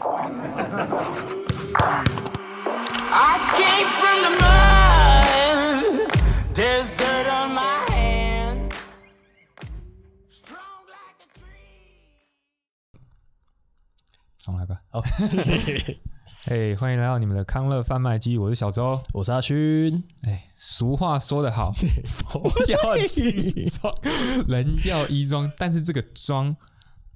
重来吧。好，嘿，欢迎来到你们的康乐贩卖机，我是小周。我是阿勋。哎，俗话说得好，佛要金装，人要衣装，但是这个装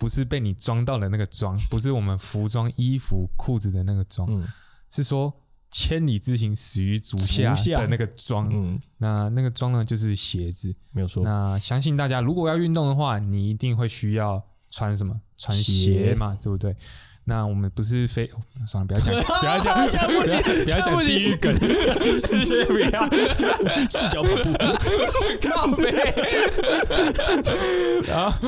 不是被你装到的那个装，不是我们服装、衣服、裤子的那个装，嗯是说千里之行，始于足下的那个装。嗯，那那个装呢，就是鞋子。没有错。那相信大家如果要运动的话，你一定会需要穿什么？穿鞋鞋嘛，对不对？那我们不是非算了，不要讲，不要讲，不行不要讲地狱梗，这些不要视角跑步，靠背。然后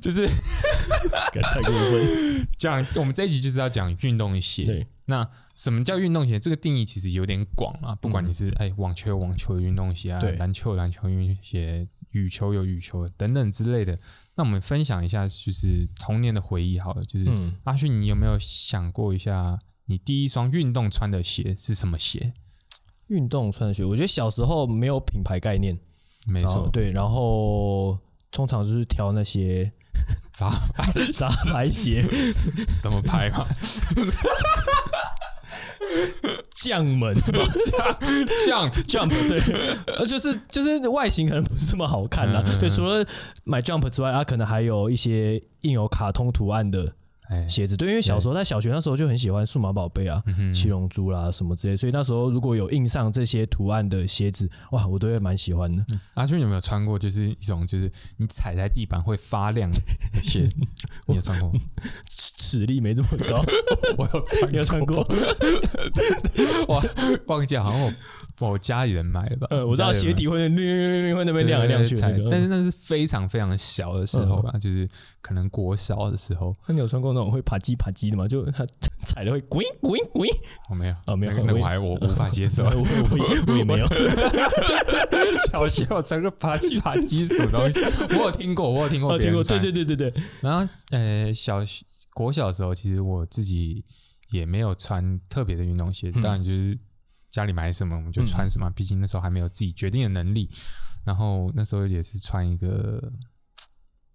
就是太过分。讲，我们这一集就是要讲运动鞋。对，那什么叫运动鞋？这个定义其实有点广啊，不管你是哎网球有网球的运动鞋啊对，篮球有篮球运动鞋，羽球有羽球等等之类的。那我们分享一下，就是童年的回忆好了。就是、嗯阿勋，你有没有想过一下，你第一双运动穿的鞋是什么鞋？运动穿的鞋，我觉得小时候没有品牌概念，没错，对，然后通常就是挑那些杂 杂牌鞋，什么牌嘛？将门这样 jump 对，呃，就是就是外形可能不是这么好看啦。嗯。对，除了买 jump 之外，它可能还有一些印有卡通图案的哎，鞋子。对，因为小时候在小学那时候就很喜欢数码宝贝啊、嗯七龙珠啦什么之类，所以那时候如果有印上这些图案的鞋子，哇，我都会蛮喜欢的。阿俊有没有穿过？就是一种，就是你踩在地板会发亮的鞋，你有穿过吗？齿力没这么高，我有穿你有穿过？哇，忘记了好像我我家里人买的吧？呃，我知道鞋底会会会那边亮来亮去的那个，但是那是非常非常小的时候啦，就是可能国小的时候，那你有穿过那种会爬叽爬叽的吗？就它踩的会滚滚滚。我没有哦没有那个那个我还我无法接受我。我也我也没有，小学我穿个爬起爬机什么东西？我有听过，我有听过哦，听过，对对对对对，然后呃，小学国小的时候，其实我自己也没有穿特别的运动鞋，嗯当然就是家里买什么我们就穿什么，毕竟那时候还没有自己决定的能力。然后那时候也是穿一个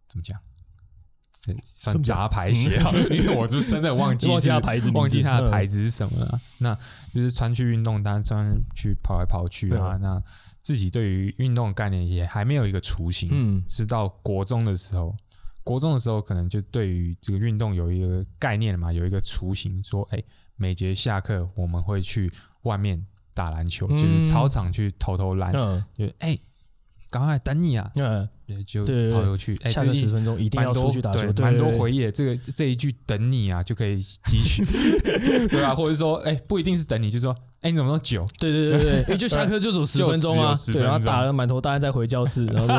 怎么讲？这算杂牌鞋啊，因为我就真的忘记忘记是它牌子忘记它的嗯牌子是什么了。那就是穿去运动，当然穿去跑来跑去啊。嗯那自己对于运动的概念也还没有一个雏形。嗯是到国中的时候，国中的时候可能就对于这个运动有一个概念了嘛，有一个雏形，说，哎、每节下课我们会去外面打篮球，嗯就是操场去投投篮，嗯。就哎，赶、快等你啊，嗯，就对对对。跑过去，哎、下这一个十分钟一定要出去打球，蛮多回忆，的。这个这一句“等你啊”就可以汲取，对吧、或者说，哎、不一定是等你，就说，哎、你怎么那么久？对对对对对，就下课就走十分钟啊，只有10对，然后打了满头大汗再回教室，然后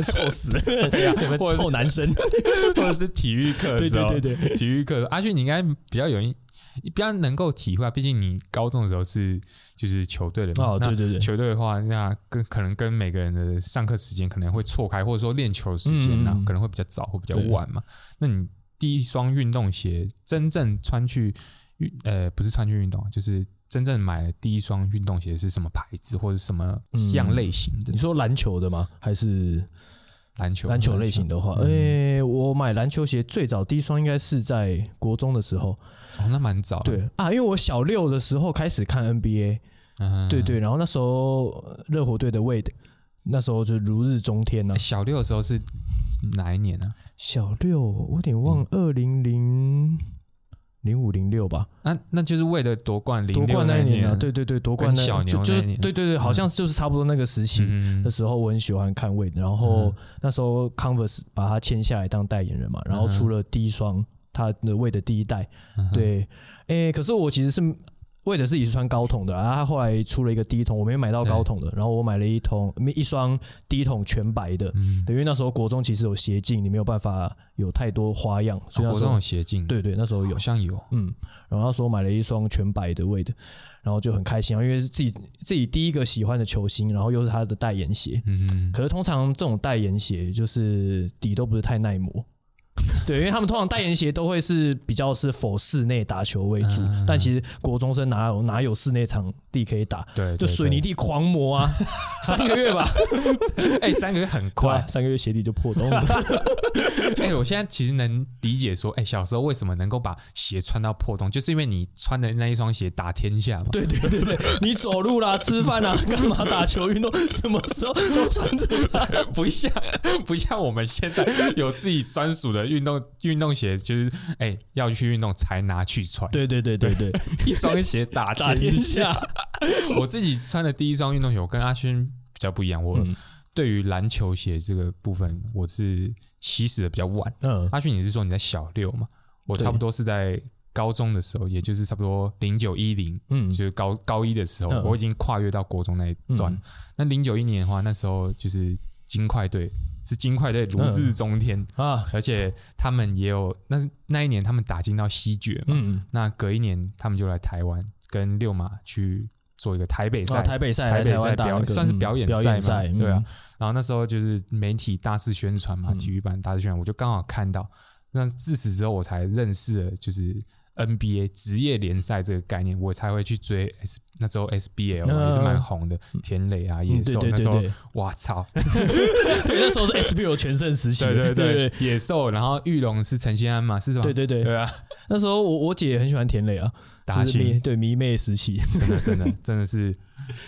臭死。臭男生，或者是体育课的对时候，对对对，体育课，阿俊你应该比较有一比较能够体会啊，毕竟你高中的时候是就是球队的嘛。哦，那对对对，球队的话，那跟可能跟每个人的上课时间可能会错开，或者说练球的时间呢、嗯嗯嗯可能会比较早或比较晚嘛。那你第一双运动鞋真正穿去运呃不是穿去运动啊，就是真正买的第一双运动鞋是什么牌子或者什么样类型的你？说篮球的吗？还是篮球篮球类型的话，嗯诶，我买篮球鞋最早第一双应该是在国中的时候，哦，那蛮早。对啊，因为我小六的时候开始看 NBA，嗯，对对，然后那时候呃热火队的 Wade，那时候就如日中天呢、小六的时候是哪一年呢、小六，我有点嗯。忘，二零零零五零六吧，那那就是为了夺冠，夺冠那那一年啊，对对对，夺冠那跟小牛就就是对对对，好像就是差不多那个时期。嗯。那时候我很喜欢看 Wade，然后那时候 Converse 把他签下来当代言人嘛，然后出了第一双他的 Wade 的第一代，对，诶，可是我其实是为的是也是穿高筒的，然后他后来出了一个低筒，我没买到高筒的，然后我买了一筒一双低筒全白的，嗯，对，因为那时候国中其实有斜镜，你没有办法有太多花样，所以那时候、有斜镜，，对对那时候有。好，像有，嗯，然后那时候买了一双全白的为的，然后就很开心啊，因为是自己自己第一个喜欢的球星，然后又是他的代言鞋。嗯哼，可是通常这种代言鞋就是底都不是太耐磨，对，因为他们通常代言鞋都会是比较是否室内打球为主，但其实国中生哪有哪有室内场地可以打？对，就水泥地狂磨啊，三个月吧，对 哎，三个月很快快。三个月鞋底就破洞了。哎，我现在其实能理解说，哎，小时候为什么能够把鞋穿到破洞，就是因为你穿的那一双鞋打天下嘛。对对对对，你走路啦、吃饭啦、干嘛打球运动，什么时候都穿着它。不像不像我们现在有自己专属的运动运动鞋，就是哎要去运动才拿去穿，对对对对对，一双鞋打打天天下。我自己穿的第一双运动鞋，我跟阿轩比较不一样，我嗯对于篮球鞋这个部分，我是起始的比较晚。嗯，阿勋，你是说你在小六嘛？我差不多是在高中的时候，也就是差不多零九一零，嗯就是高高一的时候，嗯我已经跨越到国中那一段。嗯那零九一年的话，那时候就是金块队，是金块队如日中天，啊，而且他们也有那那一年他们打进到西决嘛，嗯，那隔一年他们就来台湾跟六马去做一个台北赛。啊，台北赛、台北赛表算是嗯表演赛嘛对啊。嗯，然后那时候就是媒体大肆宣传嘛，嗯。体育版大肆宣传，我就刚好看到。那自此之后，我才认识了就是 NBA 职业联赛这个概念，我才会去追 S 那时候 SBL 嗯也是蛮红的，田磊啊、野兽那时候哇操，对，那时候 是 SBL 全盛时期，对对对对，野兽，然后玉龙是陈信安嘛，是吗？对对对，对啊，那时候我我姐也很喜欢田磊啊，达就是迷兴对迷妹时期，真的真的 真的是，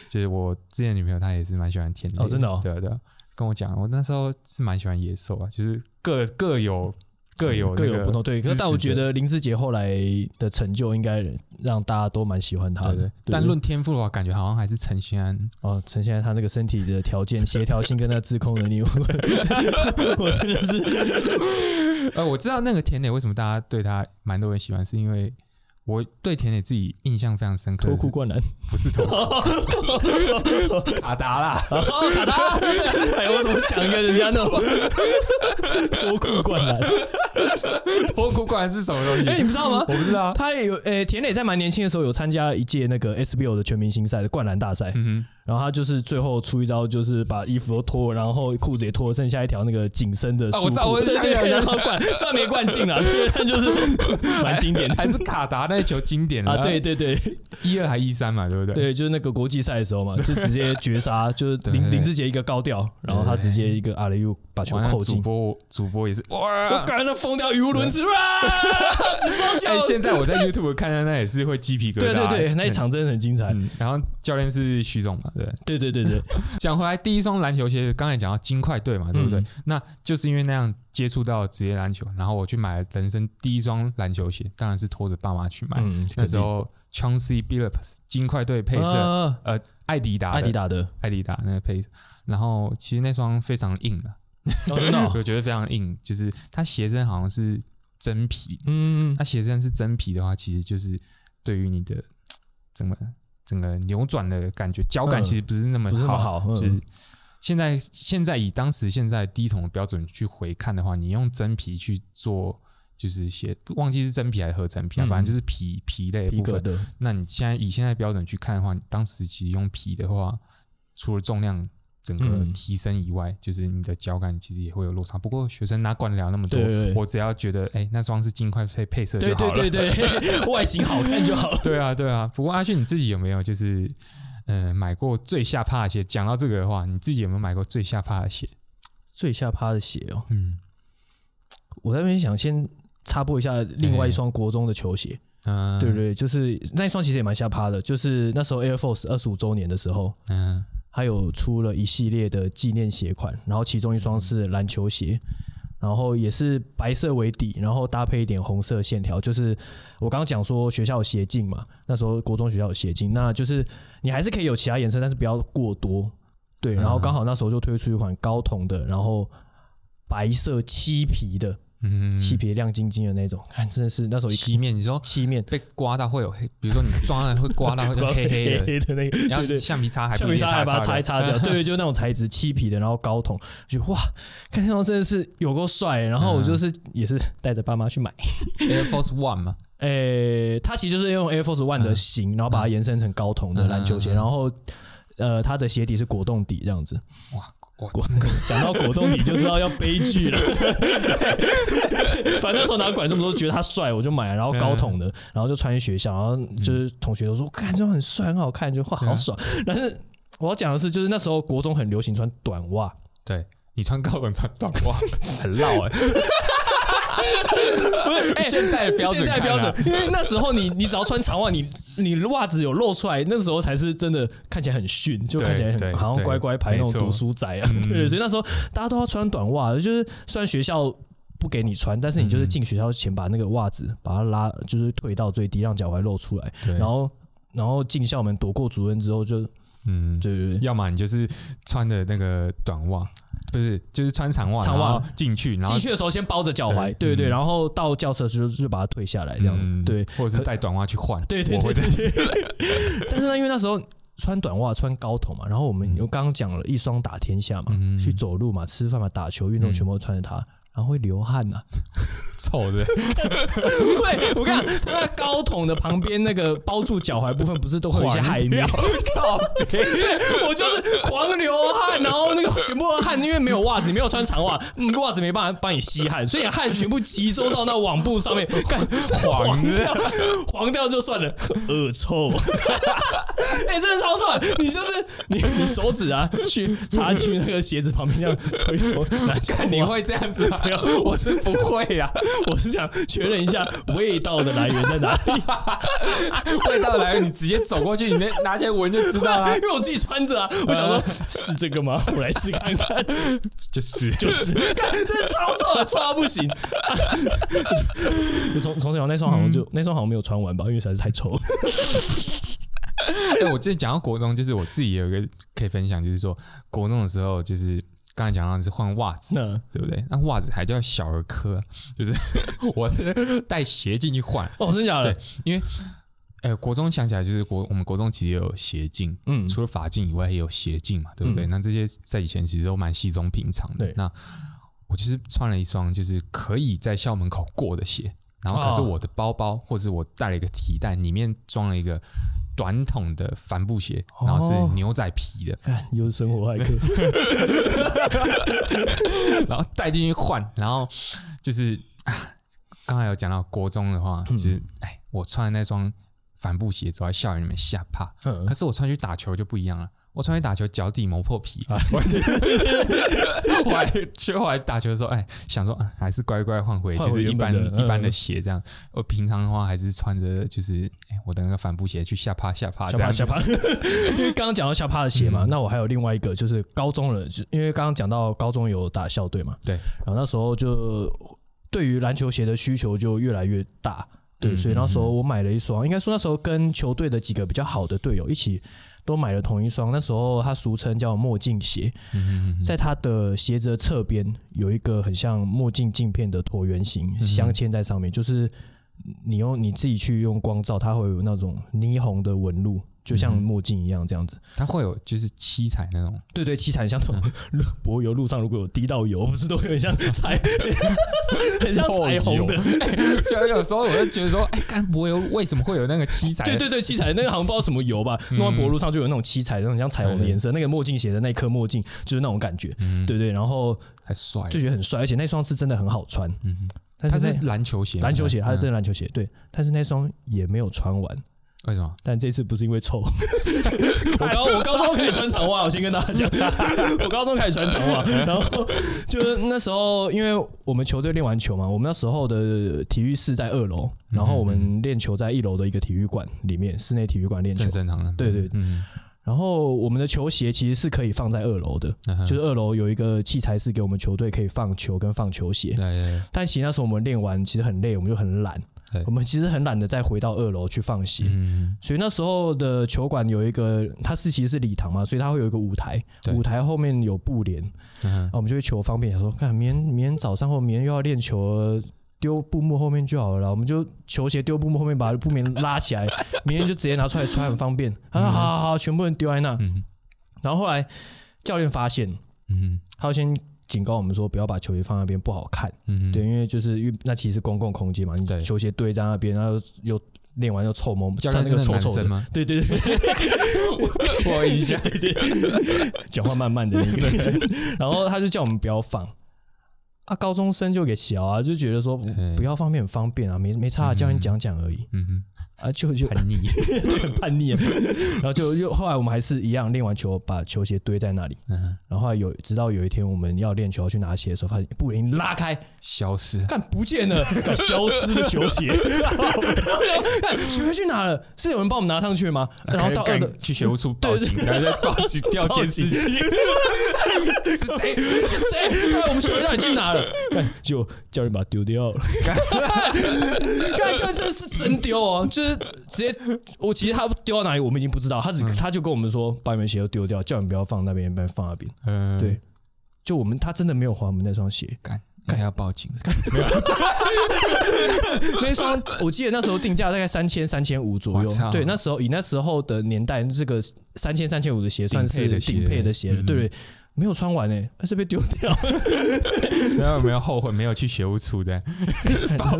就是我之前女朋友她也是蛮喜欢田磊哦真的哦。对啊对。啊，跟我讲，我那时候是蛮喜欢野兽啊，就是各各有各有那个各有不同。对，可是但我觉得林志杰后来的成就应该让大家都蛮喜欢他的。对对，但论天赋的话，感觉好像还是陈信安。哦，陈兴安他那个身体的条件、协调性跟那个自控能力，我 我真的是 呃，我知道那个田磊为什么大家对他蛮多人喜欢，是因为我对田磊自己印象非常深刻脱裤灌篮。不是脱裤，卡达啦，哦，卡达，哎，我怎么讲一个人家那种脱裤灌篮？脱裤灌篮是什么东西？哎，你不知道吗？我不知道。他也有，诶，田磊在蛮年轻的时候有参加一届那个 SBO 的全明星赛的灌篮大赛，嗯然后他就是最后出一招，就是把衣服都脱了，然后裤子也脱了，剩下一条那个紧身的束裤。啊我知道我对对对，想起来然后灌，虽然没灌进啊，但就是蛮经典的，还 是卡达那球经典的啊！对，对对一二还一三嘛，对不对？对，就是那个国际赛的时候嘛，就直接绝杀，就是林林志杰一个高调，然后他直接一个阿雷又把球扣进。主播主播也是我哇。感觉那疯掉语无伦次，啊！直双脚哎，现在我在 YouTube 看到那也是会鸡皮疙瘩。对对对，那一场真的很精彩。嗯，然后教练是徐总嘛，对。对对对对，讲回来，第一双篮球鞋，刚才讲到金块队嘛，对不对？嗯。那就是因为那样接触到职业篮球，然后我去买了人生第一双篮球鞋，当然是拖着爸妈去买。嗯，那时候 Chauncey Billups 金块队配色，啊呃，艾迪达的。艾迪达的，艾迪达那个配色，然后其实那双非常硬的，哦，真的哦，我觉得非常硬，就是它鞋身好像是真皮，嗯，它鞋身是真皮的话，其实就是对于你的整个整个扭转的感觉，脚感嗯其实不是那么好嗯就是现在现在以当时现在低筒的标准去回看的话，你用真皮去做。就是鞋，忘记是真皮还是合成皮啊，嗯反正就是皮皮类的部分。的，那你现在以现在标准去看的话，你当时其实用皮的话，除了重量整个嗯提升以外，就是你的脚感其实也会有落差。不过学生哪管得了那么多？对对对我只要觉得，哎、那双是金块配配色就对好了。对对对，外形好看就好了。对啊，对啊。不过阿旭你自己有没有就是，呃，买过最下趴的鞋？讲到这个的话，你自己有没有买过最下趴的鞋？最下趴的鞋哦，嗯我在那边想先插播一下另外一双国中的球鞋，嗯、对对，就是那一双其实也蛮下趴的，就是那时候 Air Force 二十五周年的时候，嗯它有出了一系列的纪念鞋款，然后其中一双是篮球鞋，然后也是白色为底，然后搭配一点红色线条。就是我刚刚讲说学校有鞋镜嘛，那时候国中学校有鞋镜，那就是你还是可以有其他颜色，但是不要过多。对，然后刚好那时候就推出一款高筒的，然后白色漆皮的，嗯，漆皮亮晶晶的那种，看真的是那时候漆面，你说漆面。被刮到会有黑，比如说你抓到会刮到会 就黑黑的，黑的那个，然后橡皮擦还橡皮擦还把它擦擦一擦掉，对，就那种材质漆皮的，然后高筒，就哇，看那双真的是有够帅。然后我就是也是带着爸妈去买，Air Force One 嘛，诶，它其实就是用 Air Force One 的型，然后把它延伸成高筒的篮球鞋，然后呃，它的鞋底是果冻底这样子，哇果 讲到果冻，你就知道要悲剧了。反正那时候哪管这么多，觉得他帅，我就买了，然后高筒的，然后就穿去学校，然后就是同学都说，看这种很帅，很好看，就哇好爽。但是我要讲的是，就是那时候国中很流行穿短袜，对你穿高筒穿短袜 很绕哎、不是现在的标准现在的标准因为那时候你你只要穿长袜，你你袜子有露出来，那时候才是真的看起来很逊，就看起来很好像乖乖牌那种读书仔啊。对，所以那时候大家都要穿短袜，就是虽然学校。不给你穿，但是你嗯就是进学校前把那个袜子把它拉，就是退到最低，让脚踝露出来，然后然后进校门躲过主任之后就，嗯，对对对，要么你就是穿的那个短袜，不是就是穿长袜，长袜。进去，然后进去的时候先包着脚踝，对。对然后到教室的时候就把它退下来，这样子，嗯对，或者是带短袜去换，对对对。但是呢，因为那时候穿短袜、穿高筒嘛，然后我们又刚刚讲了一双打天下嘛，嗯。去走路嘛、吃饭嘛、打球、运动，嗯。全部都穿着它。然后会流汗呐、臭的，对，我跟你讲，那高筒的旁边那个包住脚踝部分，不是都会有一些海绵？我就是狂流汗，然后那个全部的汗，因为没有袜子，没有穿长袜，嗯袜子没办法帮你吸汗，所以汗全部集中到那网布上面，干黄掉，黄掉就算了，恶臭。哎、真的超帅！你就是你，你手指啊，去插去那个鞋子旁边这样搓一搓，拿下看你会这样子吗？我是不会啊，我是想确认一下味道的来源在哪里，味道来源，你直接走过去，你那拿起来闻就知道啦。因，为我自己穿着啊，我想说是这个吗？我来试看看，就是。就是，看这超臭的，臭到不行。就从从小那双好像就那双好像没有穿完吧，因为实在是太臭了。哎，我之前讲到国中，就是我自己有一个可以分享，就是说国中的时候，就是刚才讲到的是换袜子，那对不对？那袜子还叫小儿科，就是 我是带鞋进去换，哦，真的假的对？因为。呃，国中想起来就是国，我们国中其实也有鞋镜，嗯除了法镜以外也有鞋镜嘛，对不对？那这些在以前其实都蛮稀松平常的。那我就是穿了一双就是可以在校门口过的鞋，然后可是哦我的包包或是我带了一个提袋，里面装了一个短筒的帆布鞋，哦然后是牛仔皮的，哦又是生活骇客，然后带进去换，然后就是啊，刚才有讲到国中的话，嗯。就是哎，我穿的那双帆布鞋走在校园里面吓怕，嗯。可是我穿去打球就不一样了。我穿去打球，脚底磨破皮。啊我后来就后来打球的时候，哎，想说、啊、还是乖乖换回就是一般一般的嗯鞋这样。我平常的话还是穿着就是哎我的那个帆布鞋去下趴下趴这样。下趴下趴。因为刚刚讲到下趴的鞋嘛，那我还有另外一个就是高中了，就因为刚刚讲到高中有打校队嘛，对，然后那时候就对于篮球鞋的需求就越来越大，对，嗯所以那时候我买了一双，应该说那时候跟球队的几个比较好的队友一起都买了同一双，那时候它俗称叫墨镜鞋，嗯在它的鞋子的侧边有一个很像墨镜镜片的椭圆形镶嵌在上面，就是你用你自己去用光照，它会有那种霓虹的纹路，就像墨镜一样这样子。它会有就是七彩那种，对对，七彩像那种 柏油路上如果有滴到油，不是都会很像 彩，很像彩虹的。就有时候我就觉得说，哎，干柏油为什么会有那个七彩？对对对，七彩那个好像不知道什么油吧，弄在柏路上就有那种七彩，那种像彩虹的颜色。那个墨镜鞋的那颗墨镜就是那种感觉，对对。然后还帅。就觉得很帅，而且那双是真的很好穿。嗯它是篮球鞋吗，篮球鞋，它是真嗯的篮球鞋，对。但是那双也没有穿完，为什么？但这次不是因为臭。我高我高中可以穿长袜，我先跟大家讲，我高中可以穿长袜，然后就是那时候，因为我们球队练完球嘛，我们那时候的体育室在二楼，然后我们练球在一楼的一个体育馆里面，室内体育馆练球正。常的，对对嗯，然后我们的球鞋其实是可以放在二楼的，嗯就是二楼有一个器材室给我们球队可以放球跟放球鞋。对对对但其实那时候我们练完其实很累，我们就很懒对，我们其实很懒得再回到二楼去放鞋。嗯，所以那时候的球馆有一个，它是其实是礼堂嘛，所以它会有一个舞台，舞台后面有布帘，嗯啊，我们就会求方便，想说，看明天明天早上或明天又要练球了，丢布幕后面就好了，我们就球鞋丢布幕后面，把布棉拉起来，明天就直接拿出来穿，很方便。啊，好好好，全部人丢在那。嗯然后后来教练发现，嗯他先警告我们说，不要把球鞋放那边，不好看。嗯，对，因为就是因为那其实是公共空间嘛，你球鞋堆在那边，然后又练完又臭蒙，加上那个是臭臭的吗？对对对，我有印象，讲话慢慢的那个，然后他就叫我们不要放。啊，高中生就给小啊，就觉得说不要方便很方便啊，没没差啊，教你讲讲而已嗯啊，就就哼，叛逆，对很叛逆啊。然后就就后来我们还是一样练完球，把球鞋堆在那里。嗯，然后有直到有一天我们要练球要去拿鞋的时候，发现布林拉开，消失，看不见了，消失的球鞋，看学会去哪了？是有人帮我们拿上去吗？然后到二的去学务处报警，然后再报警调监视器，是谁？是谁？看我们球鞋到底去哪就叫人把它丢掉了。看就这是真丢哦，就是直接我其实他丢到哪里我们已经不知道，他只他就跟我们说把你们鞋都丢掉，叫你不要放那边，不要放那边。嗯，对，就我们他真的没有还我们那双鞋。干，干要报警，那双我记得那时候定价大概三千三千五左右。对，那时候以那时候的年代，这个三千三千五的鞋算是顶配的鞋了。嗯对对，没有穿完诶，还是被丢掉。然后有没有后悔没有去学务处的？报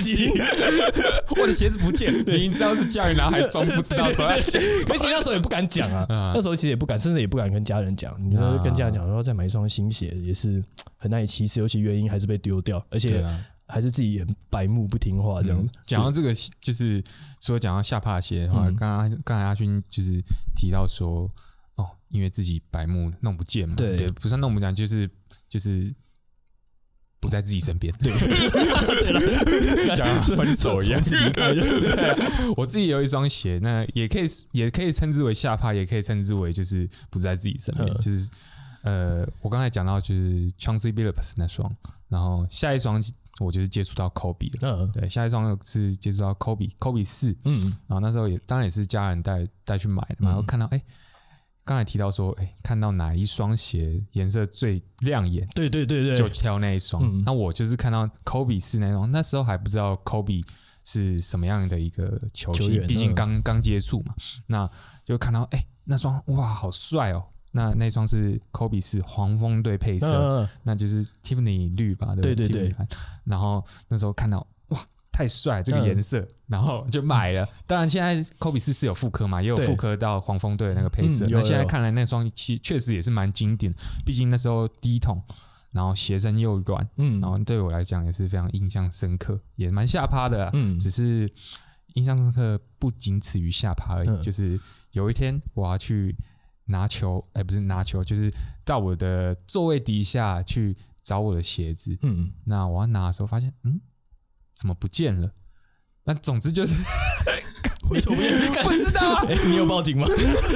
警！我的鞋子不见，明明知道是教练，然后还装不知道说要捡。而且那时候也不敢讲啊，啊那时候其实也不敢，甚至也不敢跟家人讲。你说跟家人讲，然后再买一双新鞋，也是很难以启齿，尤其原因还是被丢掉，而且啊，还是自己很白目不听话这样子。讲到这个，就是说讲到下帕鞋的话，嗯刚刚刚才阿勋就是提到说，哦，因为自己白目弄不见嘛，对也不算弄不见，就是就是不在自己身边。对，对了，讲分手一样。我自己有一双鞋，那也可以也可以称之为下帕，也可以称之为就是不在自己身边，嗯就是呃，我刚才讲到就是 Chauncey Billups 那双，然后下一双我就是接触到 Kobe 了。嗯对，下一双是接触到 Kobe，Kobe 四，嗯然后那时候也当然也是家人带带去买的嘛，然后看到哎，刚才提到说哎，看到哪一双鞋颜色最亮眼，对对对对，就挑那一双。嗯。那我就是看到 Kobe 是那双，那时候还不知道 Kobe 是什么样的一个球星，毕竟嗯刚刚接触嘛，那就看到哎、那双哇好帅哦。那那双是 Kobe 是黄蜂队配色，嗯，那就是 Tiffany 绿吧，对不对？对然后那时候看到哇，太帅这个嗯颜色，然后就买了。当然现在 Kobe 四是有复刻嘛，也有复刻到黄蜂队的那个配色。那现在看来那双其确实也是蛮经典，毕竟那时候低筒，然后鞋身又软，嗯然后对我来讲也是非常印象深刻，也蛮下趴的啦。嗯只是印象深刻不仅此于下趴而已，嗯就是有一天我要去拿球，哎、不是拿球，就是到我的座位底下去找我的鞋子。嗯，那我要拿的时候发现，嗯，怎么不见了？那总之就是 为什么不 不知道啊，哎，你有报警吗？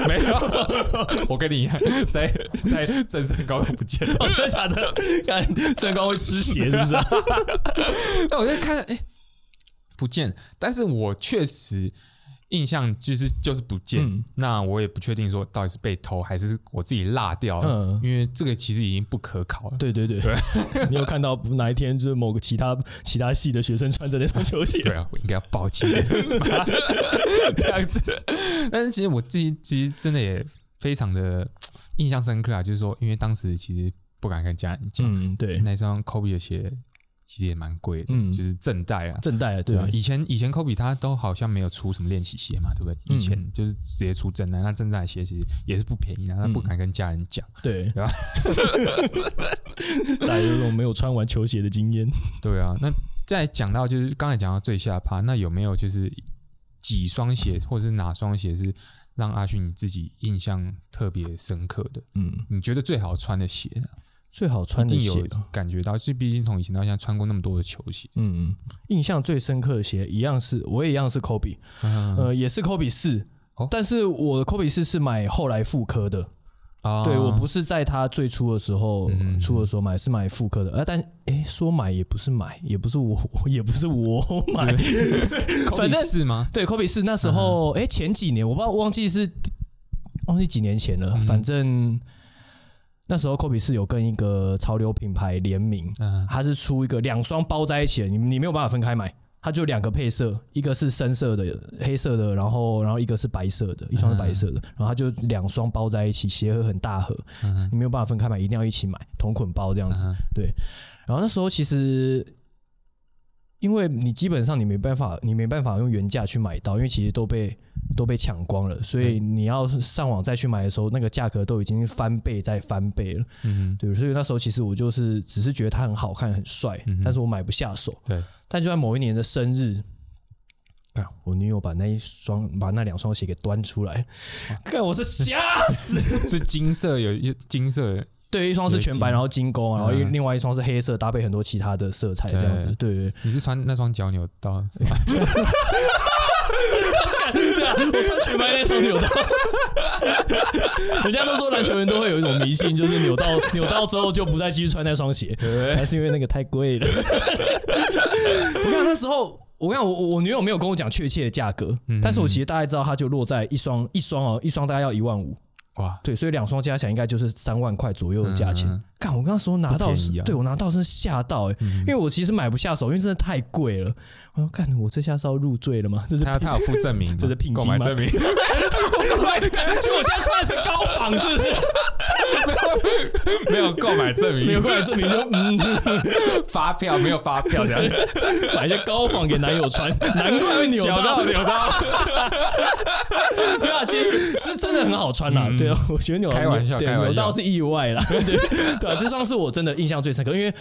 没有，我跟你一样，在在在身高都不见了。哦真的假的？看身高会吃血是不是啊？那我就看，哎、不见，但是我确实印象就是就是不见。嗯那我也不确定说到底是被偷还是我自己落掉了，嗯因为这个其实已经不可考了。对对对，你有看到哪一天就是某个其他其他系的学生穿着那双球鞋？对啊，我应该要报警，这样子。但是其实我自己其实真的也非常的印象深刻啊，就是说，因为当时其实不敢跟家人讲，嗯，对，那双 Kobe 的鞋其实也蛮贵的，嗯就是正代啊。正代对啊，以前以前 Kobe 他都好像没有出什么练习鞋嘛，对不对？嗯以前就是直接出正代，那正代的鞋其实也是不便宜的，他不敢跟家人讲。对，对吧 大家有这种没有穿完球鞋的经验。对啊，那再讲到就是刚才讲到最下趴，那有没有就是几双鞋或者是哪双鞋是让阿勋你自己印象特别深刻的？嗯，你觉得最好穿的鞋呢？最好穿的鞋，感觉到，就毕竟从以前到现在穿过那么多的球鞋，嗯嗯，印象最深刻的鞋一样是，我也一样是 Kobe，嗯呃，也是 Kobe 四哦，但是我的 Kobe 四是买后来复刻的，啊。对我不是在他最初的时候嗯出的时候买，是买复刻的，呃，但诶，说买也不是买，也不是我，也不是我买，反正？对，Kobe 四那时候，诶，前几年我不知道忘记是忘记几年前了，嗯。反正那时候 Kobe 四有跟一个潮流品牌联名，嗯。它是出一个两双包在一起的，你你没有办法分开买，它就两个配色，一个是深色的、黑色的，然后然后一个是白色的，一双是白色的，然后它就两双包在一起，鞋盒很大盒，嗯你没有办法分开买，一定要一起买，同捆包这样子。对。然后那时候其实因为你基本上你没办法，你没办法用原价去买到，因为其实都被都被抢光了，所以你要是上网再去买的时候，那个价格都已经翻倍再翻倍了。嗯对，所以那时候其实我就是只是觉得它很好看、很帅，嗯但是我买不下手。对，但就在某一年的生日，看我女友把那一双、把那两双鞋给端出来，看我是吓死。是金色有一金色的，对，一双是全白，然后金钩，然后嗯另外一双是黑色，搭配很多其他的色彩，这样子。对你是穿那双脚扭到？对啊，我穿全白那双扭到。人家都说篮球员都会有一种迷信，就是扭到扭到之后就不再继续穿那双鞋，还是因为那个太贵了。我看那时候，我看我我女友没有跟我讲确切的价格，嗯但是我其实大概知道它就落在一双一双哦，一双大概要一万五，哇，对，所以两双加起来应该就是三万块左右的价钱。看、我刚刚说拿到对我拿到是吓到哎、因为我其实买不下手，因为真的太贵了。我说，看我这下是要入赘了吗？这是他他有附证明吗，这是聘金吗购买证明，就我现在穿的是高仿，是不是？没有购买证明，没有购买证明就嗯，发票，没有发票这样，买一些高仿给男友穿，难怪会扭扭到到扭到，对啊，其实是真的很好穿啦。嗯对啊，我觉得扭开玩笑对扭到是意外啦。对对啊，这双是我真的印象最深刻，因为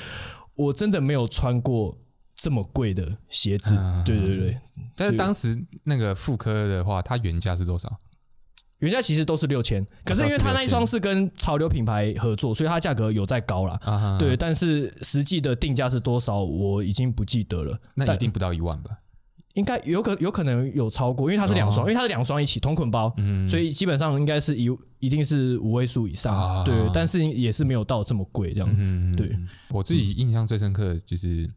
我真的没有穿过这么贵的鞋子嗯。对对对，但是当时那个妇科的话，它原价是多少？原价其实都是六千，可是因为它那一双是跟潮流品牌合作，所以它价格有在高啦。啊，对，但是实际的定价是多少，我已经不记得了。那一定不到一万吧？应该有可有可能有超过，因为它是两双，哦。因为它是两双一起同捆包，嗯，所以基本上应该是一一定是五位数以上，啊。对，但是也是没有到这么贵这样。嗯，对，我自己印象最深刻的就是。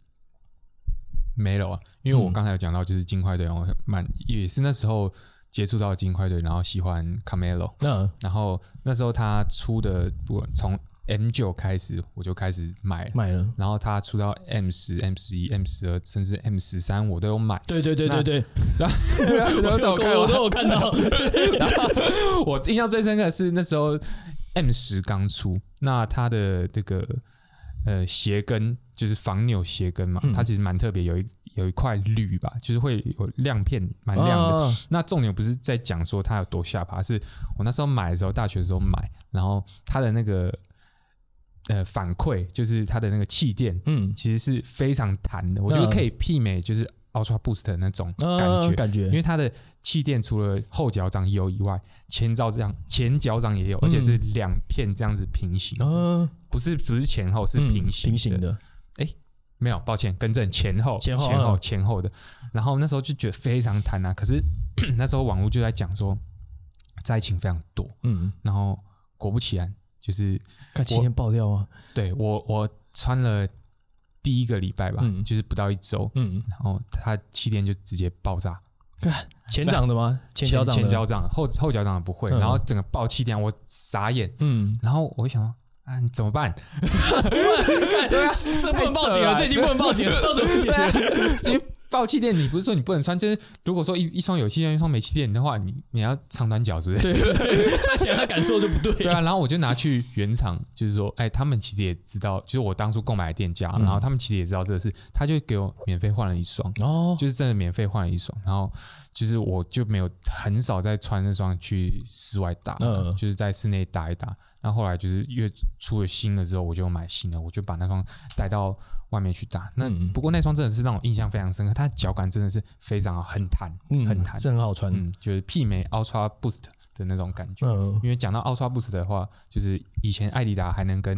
Melo 啊，因为我刚才有讲到，就是金块队，我蛮也是那时候接触到金块队，然后喜欢 Camelo，那然后那时候他出的，我从 M 九开始我就开始买，买了，然后它出到 M 十、M 十一、M 十二，甚至 M 十三，我都有买。对对对对对，然后我都有看我都有看到，然后我印象最深刻的是那时候 M 十刚出，那它的这个呃鞋跟就是防扭鞋跟嘛，嗯。它其实蛮特别，有一有一块铝吧，就是会有亮片，蛮亮的。啊。那重点不是在讲说它有多下巴，是我那时候买的时候，大学的时候买，然后它的那个呃反馈，就是它的那个气垫，嗯，其实是非常弹的，我觉得可以媲美就是 Ultra Boost 的那种感觉。啊感觉，因为它的气垫除了后脚掌有以外，前脚掌前脚掌也有，而且是两片这样子平行，嗯，不是不是前后是嗯平行平行。的，没有，抱歉，更正前后前后前后嗯。前后的。然后那时候就觉得非常弹啊，可是 那时候网络就在讲说灾情非常多，嗯，然后果不其然，就是看七天爆掉啊，对我我穿了第一个礼拜吧，嗯。就是不到一周，嗯，然后它气垫就直接爆炸，看前掌的吗？前脚前掌，前脚掌后后脚掌不会，嗯。然后整个爆气垫，我傻眼，嗯，然后我就想说，啊，你怎么办？对啊，这不能报警了，这已经不能报警了，这要怎么解对啊决？，因为爆气垫，你不是说你不能穿，就是如果说一一双有气垫，一双没气垫的话，你你要长短脚，是不是？对，穿起来他感受就不对。对啊，然后我就拿去原厂，就是说，哎，他们其实也知道，就是我当初购买的店家，嗯然后他们其实也知道这个事，他就给我免费换了一双，哦，就是真的免费换了一双，然后就是我就没有很少再穿那双去室外打，嗯就是在室内打一打。然后后来就是越出了新的之后，我就买新的，我就把那双带到外面去打。那嗯不过那双真的是让我印象非常深刻，它的脚感真的是非常好，很弹，嗯很弹，是很好穿。嗯，就是媲美 Ultra Boost 的那种感觉。嗯，因为讲到 Ultra Boost 的话，就是以前艾迪达还能跟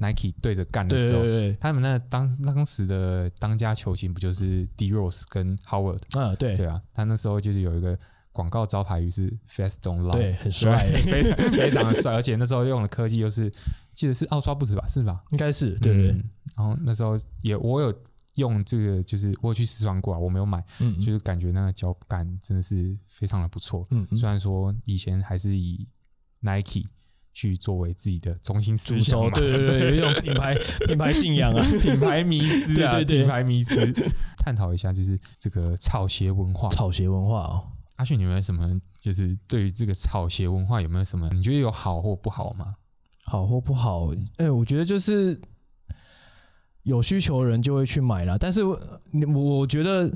Nike 对着干的时候，他们那当当时的当家球星不就是 D Rose 跟 Howard？啊对对啊，他那时候就是有一个广告招牌语是 Fast Don't Lie，对，很帅，非常非常的帅，而且那时候用的科技又是记得是奥刷不止吧，是吧？应该是对对嗯，然后那时候也我有用这个，就是我有去试穿过啊，我没有买，嗯，就是感觉那个脚感真的是非常的不错。嗯嗯虽然说以前还是以 Nike 去作为自己的中心思，想嘛，对对对，有一种 品牌品牌信仰啊，品牌迷思啊，对对对品牌迷思，探讨一下就是这个草鞋文化。草鞋文化哦。阿迅，你有没有什么就是对于这个草鞋文化有没有什么你觉得有好或不好吗？好或不好，哎、我觉得就是有需求的人就会去买啦。但是我我觉得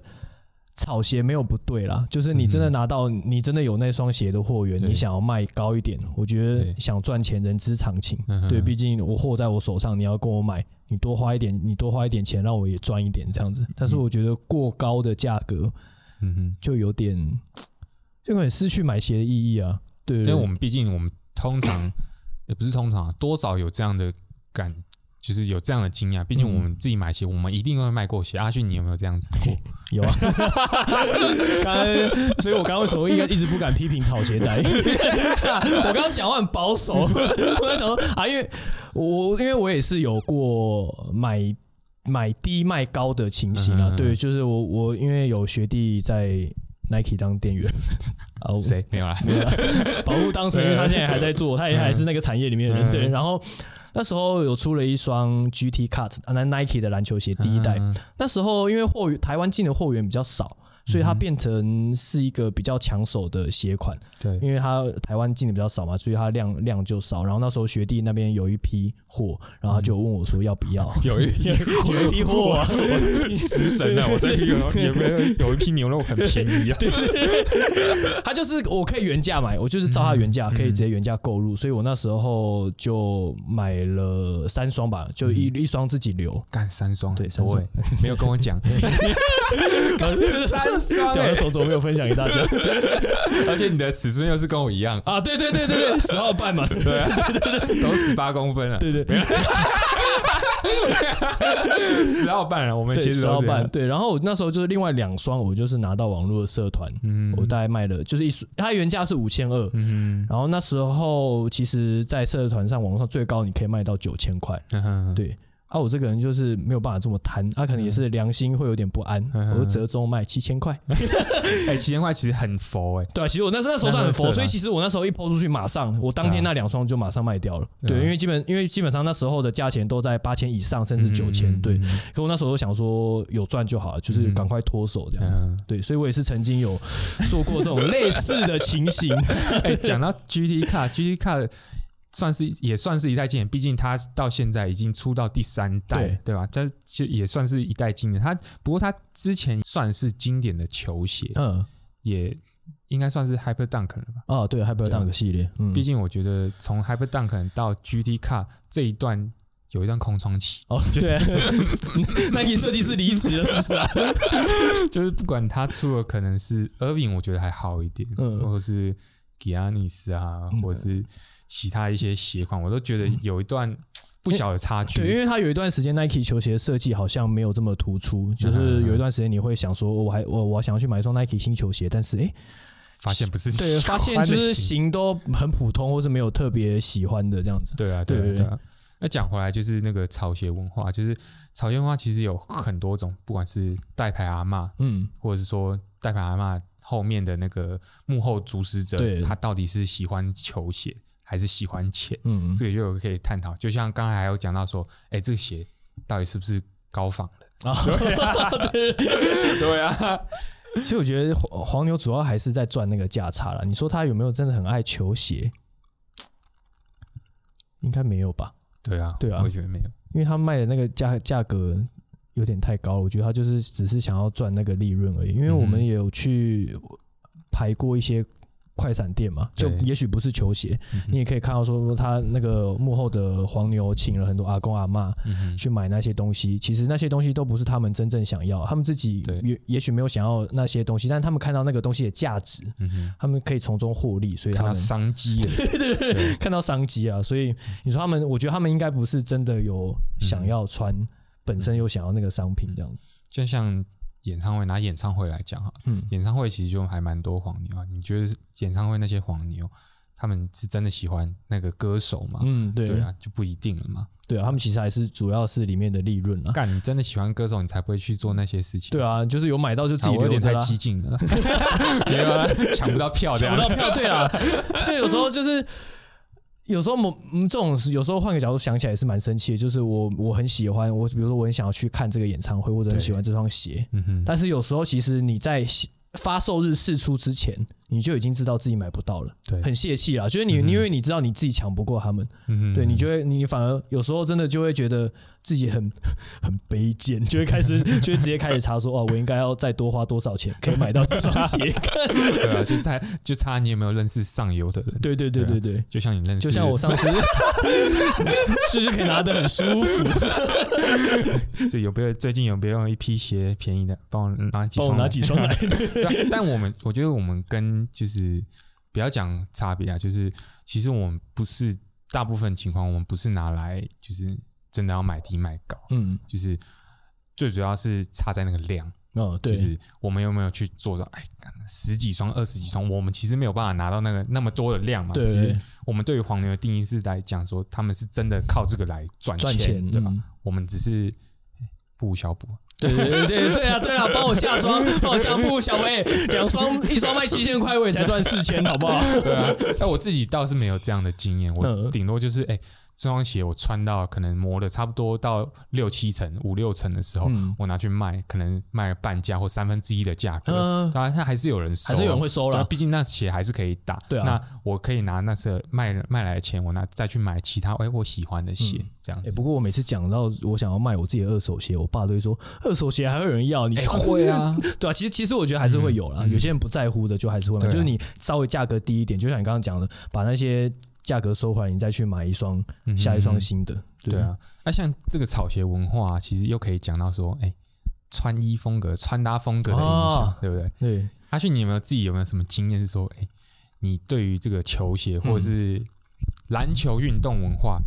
草鞋没有不对啦，就是你真的拿到，你真的有那双鞋的货源，你想要卖高一点，我觉得想赚钱人之常情。对，毕竟我货在我手上，你要跟我买，你多花一点，你多花一点钱，让我也赚一点这样子。但是我觉得过高的价格嗯哼，就有点，就有点失去买鞋的意义啊。对因为我们毕竟我们通常也不是通常啊，多少有这样的感，就是有这样的经验。毕竟嗯我们自己买鞋，我们一定会卖过鞋。阿迅，你有没有这样子过？有啊。刚刚，所以我刚刚为什么应该一直不敢批评炒鞋仔？我刚刚讲话很保守，我在想说啊，因为我因为我也是有过买买低卖高的情形啊。嗯嗯嗯对，就是我我因为有学弟在 Nike 当店员。啊，我谁？没有啦？保护当成，因为他现在还在做，他也还是那个产业里面的人。嗯。对，然后那时候有出了一双 GT Cut，啊那 Nike 的篮球鞋第一代。嗯。那时候因为货源台湾进的货源比较少，所以它变成是一个比较抢手的鞋款。对，因为它台湾进的比较少嘛，所以它量量就少。然后那时候学弟那边有一批货，然后他就问我说要不要。有一批 有一批货啊，食神啊！我这批有有没有有一批牛肉很便宜啊？他就是我可以原价买，我就是照他原价可以直接原价购入，所以我那时候就买了三双吧，就一一双自己留。干三双，对三双没有跟我讲，三双对，欸那手镯没有分享给大家？而且你的尺寸又是跟我一样，啊！对对对对对，十号半嘛，对啊，都十八公分了，对对。十号半了，我们对，鞋子十号半。对，然后我那时候就是另外两双，我就是拿到网络的社团，嗯。我大概卖了就是一，它原价是五千二，嗯然后那时候其实，在社团上网络上最高你可以卖到九千块。哼，对啊，我这个人就是没有办法这么贪，他、可能也是良心会有点不安，嗯我就折中卖七千块。哎，七千块其实很佛哎，对啊，其实我那时候那时候算很佛，所以其实我那时候一抛出去，马上我当天那两双就马上卖掉了。对，因为基本因为基本上那时候的价钱都在八千以上，甚至九千。对，可我那时候想说有赚就好了，就是赶快脱手这样子。嗯对，所以我也是曾经有做过这种类似的情形。哎，讲到 GT 卡，GT 卡算是也算是一代经典，毕竟他到现在已经出到第三代，对对吧？这就也算是一代经典。他不过他之前算是经典的球鞋，嗯，也应该算是 Hyper Dunk 了吧？哦，对，Hyper Dunk 系列，嗯毕，竟我觉得从 Hyper Dunk 到 GT 卡这一段有一段空窗期，哦，对啊，Nike 设计师离职了，是不是啊？就是不管他出了可能是 Irving，我觉得还好一点，嗯或者是 Giannis 啊，或者是其他一些鞋款，我都觉得有一段不小的差距。对，因为它有一段时间 Nike 球鞋的设计好像没有这么突出，嗯就是有一段时间你会想说，我还我我想要去买一双 Nike 新球鞋，但是诶，发现不是对，发现的就是型型都很普通，或是没有特别喜欢的这样子。对啊，对啊对啊。那讲回来，就是那个草鞋文化，就是草鞋文化其实有很多种，不管是代牌阿嬷，嗯，或者是说代牌阿嬷后面的那个幕后主使者，他到底是喜欢球鞋还是喜欢钱？嗯，这个就有可以探讨。就像刚才还有讲到说，哎，这个鞋到底是不是高仿的？啊，对啊，其实我觉得黄黄牛主要还是在赚那个价差了。你说他有没有真的很爱球鞋？应该没有吧，对啊，对啊我也觉得没有。因为他卖的那个价价格有点太高了。我觉得他就是只是想要赚那个利润而已。因为我们嗯也有去排过一些快闪店嘛，就也许不是球鞋，你也可以看到说他那个幕后的黄牛请了很多阿公阿嬷去买那些东西，其实那些东西都不是他们真正想要，他们自己也也许没有想要那些东西，但他们看到那个东西的价值，他们可以从中获利，所以看到他们商机 看到商机啊，所以你说他们，我觉得他们应该不是真的有想要穿，本身有想要那个商品这样子。就像演唱会，拿演唱会来讲哈，嗯，演唱会其实就还蛮多黄牛啊。你觉得演唱会那些黄牛，他们是真的喜欢那个歌手吗？嗯，对对啊，就不一定了嘛。对啊，他们其实还是主要是里面的利润啊。干，你真的喜欢歌手，你才不会去做那些事情。对啊，就是有买到就自啊，己我有点太激进了，没有啊，抢不到票。抢不到票。对啊，所以有时候就是。有时候某嗯这种有时候换个角度想起来也是蛮生气的，就是我我很喜欢我，比如说我很想要去看这个演唱会，或者很喜欢这双鞋，嗯哼，但是有时候其实你在发售日试出之前，你就已经知道自己买不到了，对很泄气啦。就是你，嗯因为你知道你自己抢不过他们，嗯对你就会，你反而有时候真的就会觉得自己很 很卑贱，就会开始 就会直接开始查说，哦，我应该要再多花多少钱 可以买到这双鞋？对啊，就差就差你有没有认识上游的人，对对对对对，就像你认识，就像我上次是就是可以拿的很舒服，这有没有最近有没有一批鞋便宜的，帮我拿几双，帮我拿几双来。对啊，但我们我觉得我们跟就是不要讲差别啊，就是其实我们不是大部分情况，我们不是拿来就是真的要买低卖高，嗯，就是最主要是差在那个量，哦，对，就是我们有没有去做到，哎，十几双、二十几双，我们其实没有办法拿到那个那么多的量嘛。对我们对于黄牛的定义是来讲说，他们是真的靠这个来赚赚钱对吧？嗯我们只是不无小补。对对对对对啊对啊，帮我下装，帮我下布，小薇两双一双卖七千块，我也才赚四千，好不好？对啊，那我自己倒是没有这样的经验，我嗯顶多就是哎。这双鞋我穿到可能磨的差不多到六七层、五六层的时候，嗯我拿去卖，可能卖半价或三分之一的价格，嗯当然它还是有人收，还是有人会收啦对啊毕竟那鞋还是可以打。对啊那我可以拿那是卖卖来的钱，我拿再去买其他哎我喜欢的鞋，这样哎、子。不过我每次讲到我想要卖我自己的二手鞋，我爸都会说二手鞋还会有人要，你会啊，对啊，其实其实我觉得还是会有啦，嗯嗯有些人不在乎的就还是会就是你稍微价格低一点，就像你刚刚讲的，把那些价格收回来，你再去买一双嗯下一双新的，对啊。那像这个草鞋文化啊，其实又可以讲到说，哎，穿衣风格、穿搭风格的影响，哦。对不对？对，阿迅，你有没有自己有没有什么经验是说，哎，你对于这个球鞋或者是篮球运动文化，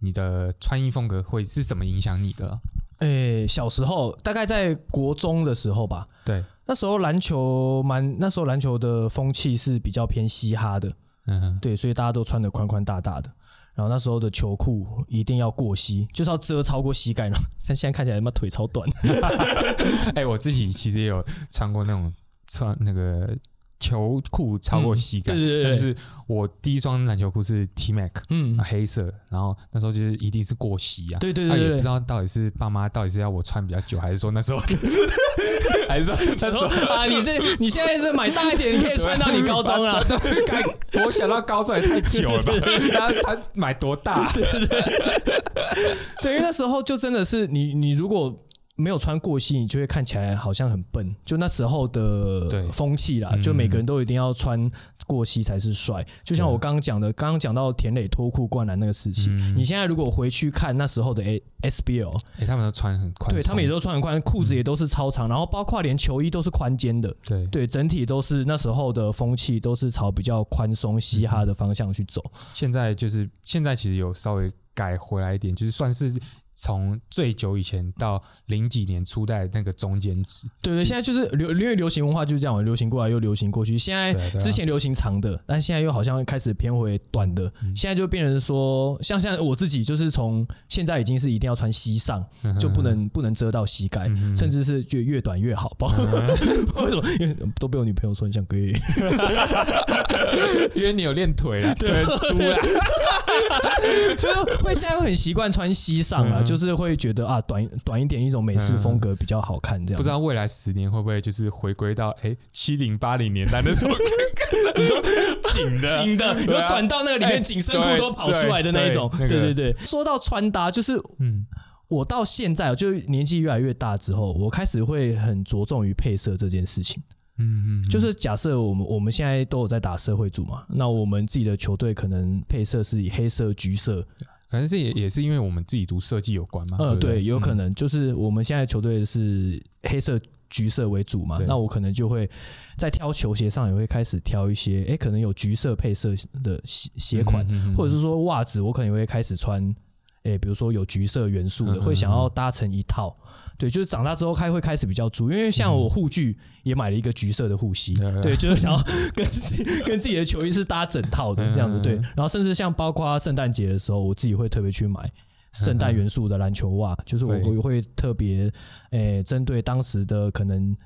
你的穿衣风格会是怎么影响你的？诶、小时候大概在国中的时候吧，对，那时候篮球蛮，那时候篮球的风气是比较偏嘻哈的，嗯，对，所以大家都穿的宽宽大大的。然后那时候的球裤一定要过膝，就是要遮超过膝盖呢。像现在看起来他妈腿超短，哎，我自己其实也有穿过那种穿那个球裤超过膝盖，对对对对就是我第一双篮球裤是 T Mac，嗯啊，黑色，然后那时候就是一定是过膝啊，对对对对对。他也不知道到底是爸妈到底是要我穿比较久，还是说那时候，还是说那时候啊，你这你现在是买大一点，你可以穿到你高中啊。真的，该我想到高中也太久了吧？大家穿买多大？对，因为那时候就真的是你，你如果没有穿过膝，你就会看起来好像很笨。就那时候的风气啦，嗯就每个人都一定要穿过膝才是帅。就像我刚刚讲的，刚刚讲到田磊脱裤灌篮那个事情，嗯你现在如果回去看那时候的 A SBL，哎，他们都穿很宽，对他们也都穿很宽，裤子也都是超长，然后包括连球衣都是宽肩的。对对，整体都是那时候的风气都是朝比较宽松嘻哈的方向去走。现在就是现在其实有稍微改回来一点，就是算是从最久以前到零几年初代那个中间值。对对，现在就是流，因为流行文化就是这样，流行过来又流行过去。现在之前流行长的，但现在又好像开始偏回短的。嗯现在就变成说，像像我自己就是从现在已经是一定要穿膝上，嗯就不能不能遮到膝盖，甚至是就越短越好。不知道为什么？因为都被我女朋友说你像 gay。因为你有练腿了，对，输了。就是会现在会很习惯穿西上了，嗯。就是会觉得啊短短一点一种美式风格比较好看这样子。不知道未来十年会不会就是回归到哎七零八零年代那种 紧的。紧的，有啊。短到那个里哎面紧身裤都跑出来的那一种。对对那个对。说到穿搭，就是嗯。我到现在就是年纪越来越大之后，我开始会很着重于配色这件事情。嗯嗯，就是假设我们我们现在都有在打社会组嘛，那我们自己的球队可能配色是以黑色、橘色，可能这也也是因为我们自己读设计有关嘛。呃，对对，有可能就是我们现在球队是黑色、橘色为主嘛，那我可能就会在挑球鞋上也会开始挑一些，诶，可能有橘色配色的鞋鞋款，嗯嗯嗯或者是说袜子，我可能也会开始穿，诶，比如说有橘色元素的，嗯嗯会想要搭成一套。对，就是长大之后开会开始比较注意，因为像我护具也买了一个橘色的护膝，对对，就是想要跟自己跟自己的球衣是搭整套的这样子，对。嗯然后甚至像包括圣诞节的时候，我自己会特别去买圣诞元素的篮球袜，就是我对。会会特别诶针对当时的可能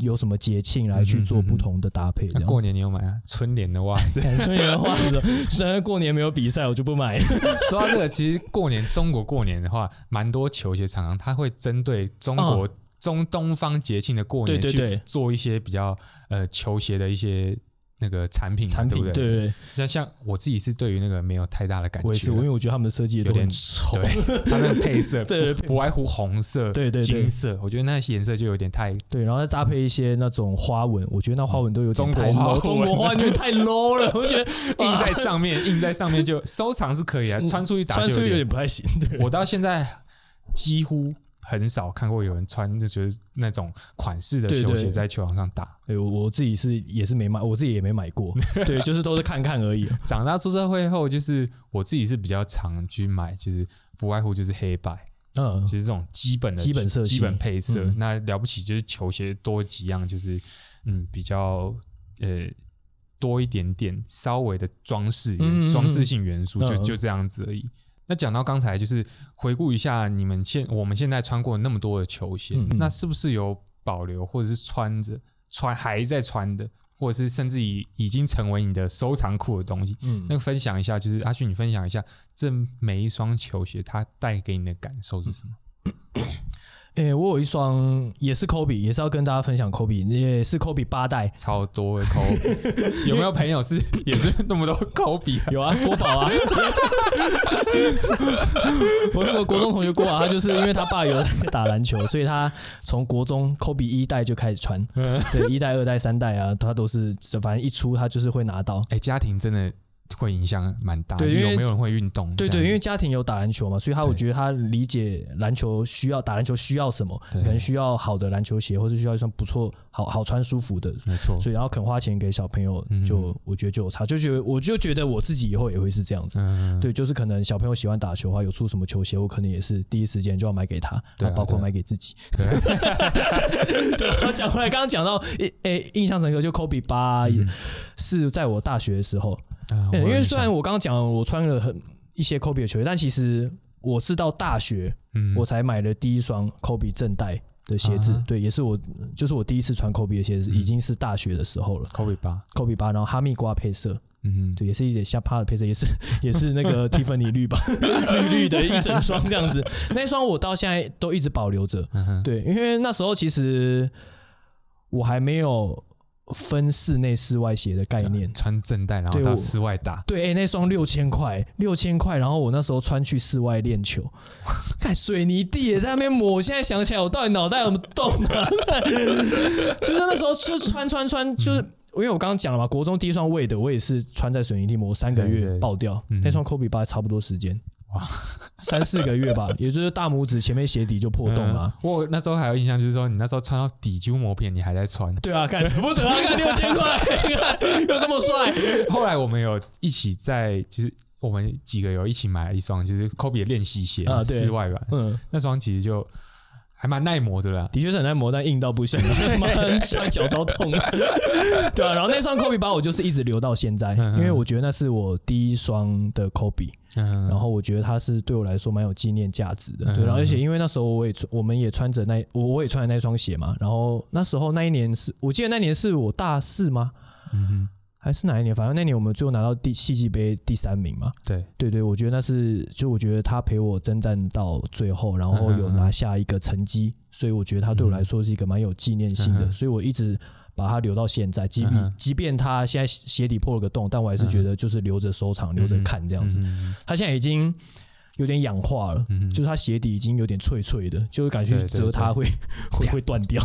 有什么节庆来去做不同的搭配，过年你有买啊？春联的袜子。春联的袜子，虽然过年没有比赛，我就不买。说到这个，其实过年中国过年的话，蛮多球鞋厂商他会针对中国、中东方节庆的过年去做一些比较呃球鞋的一些那个产品嘛，产品，对不对？对对对，像像我自己是对于那个没有太大的感我也是，觉，因为我觉得他们的设计有点丑，对，它那个配色对对不不外乎红色、对对对。金色，我觉得那些颜色就有点太对，然后再搭配一些那种花纹，我觉得那花纹都有点太中国花 low，纹。中国花纹有点太 low 了，我觉得印在上面，印在上面就收藏是可以啊，穿出去打穿出去有点。点不太行。对，我到现在几乎很少看过有人穿就觉得那种款式的球鞋在球场上打。对我我自己是也是没买，我自己也没买过，对，就是都是看看而已。长大出社会后，就是我自己是比较常去买，就是不外乎就是黑白，嗯，就是这种基本的基本色基本配色。嗯那了不起就是球鞋多几样，就是嗯比较呃多一点点稍微的装饰装饰性元素，就嗯就这样子而已。那讲到刚才，就是回顾一下你们现我们现在穿过那么多的球鞋，那是不是有保留或者是穿着穿还在穿的，或者是甚至已已经成为你的收藏库的东西？嗯那个分享一下，就是阿旭，你分享一下这每一双球鞋它带给你的感受是什么？诶、我有一双也是 Kobe，也是要跟大家分享 Kobe，也是 Kobe 八代，超多的 Kobe，有没有朋友是也是那么多 Kobe 啊？有啊，国宝啊，我那个国中同学郭宝，他就是因为他爸有打篮球，所以他从国中 Kobe 一代就开始穿，对，一代、二代、三代啊，他都是反正一出他就是会拿到。哎、家庭真的会影响蛮大的。对因为有没有人会运动？对对，因为家庭有打篮球嘛，所以他我觉得他理解篮球需要打篮球需要什么，可能需要好的篮球鞋，或是需要一双不错、好好穿、舒服的。没错，所以然后肯花钱给小朋友嗯，就我觉得就有差，就觉得我就觉得我自己以后也会是这样子。嗯，对，就是可能小朋友喜欢打球的话，有出什么球鞋，我可能也是第一时间就要买给他，对啊包括买给自己。对 对，然后讲回来，刚刚讲到，诶、诶，印象深刻就 Kobe 八、嗯是在我大学的时候，因为虽然我我刚刚讲我穿了很一些 Kobe 的球鞋，但其实我是到大学嗯。我才买了第一双 Kobe 正代的鞋子，啊对，也是我就是我第一次穿 Kobe 的鞋子，嗯。已经是大学的时候了。Kobe 八，Kobe 八，然后哈密瓜配色，嗯对，也是一点下趴的配色，也是也是那个 Tiffany 绿吧，绿绿的一整双这样子。那双我到现在都一直保留着，嗯，对，因为那时候其实我还没有分室内室外鞋的概念。穿正带，然后到室外打，对，哎、那双六千块，六千块，然后我那时候穿去室外练球，看水泥地也在那边抹。我现在想起来，我到底脑袋有没有动啊？就是那时候就穿穿穿，就是、因为我刚刚讲了嘛，国中第一双魏的，我也是穿在水泥地磨三个月爆掉，嗯那双 Kobe 八差不多时间，三四个月吧，也就是大拇指前面鞋底就破洞了。嗯我那时候还有印象，就是说你那时候穿到底几乎磨片，你还在穿。对啊，干舍不得啊，干六千块，看又这么帅，后来我们有一起在，就是我们几个有一起买了一双，就是 Kobe 的练习鞋，室外版。嗯，那双其实就还蛮耐磨的啦。的确是很耐磨，但硬到不行，妈穿脚超痛。对啊，然后那双 Kobe 八我就是一直留到现在，因为我觉得那是我第一双的 Kobe，嗯，然后我觉得它是对我来说蛮有纪念价值的。嗯对，然后而且因为那时候我也穿我们也穿着那我我也穿着那双鞋嘛，然后那时候那一年是我记得那年是我大四吗？嗯哼，还是哪一年？反正那年我们最后拿到第戏剧杯第三名嘛。对，对对，我觉得那是就我觉得他陪我征战到最后，然后有拿下一个成绩，所以我觉得他对我来说是一个蛮有纪念性的，嗯所以我一直把它留到现在。即便、嗯即便他现在鞋底破了个洞，但我还是觉得就是留着收藏，留着看这样子。嗯他现在已经有点氧化了。嗯就是它鞋底已经有点脆脆的，就是感觉对对折它会会会断掉。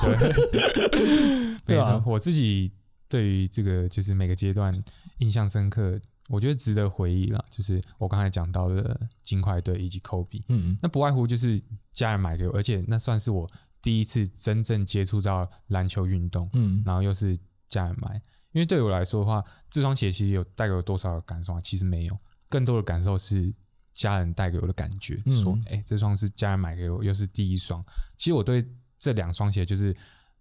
对 没啊，我自己对于这个就是每个阶段印象深刻，我觉得值得回忆了。就是我刚才讲到的金块队以及科比，嗯那不外乎就是家人买给我，而且那算是我第一次真正接触到篮球运动，嗯然后又是家人买。因为对我来说的话，这双鞋其实有带给我多少的感受啊？其实没有，更多的感受是家人带给我的感觉。嗯说，哎、这双是家人买给我，又是第一双。其实我对这两双鞋，就是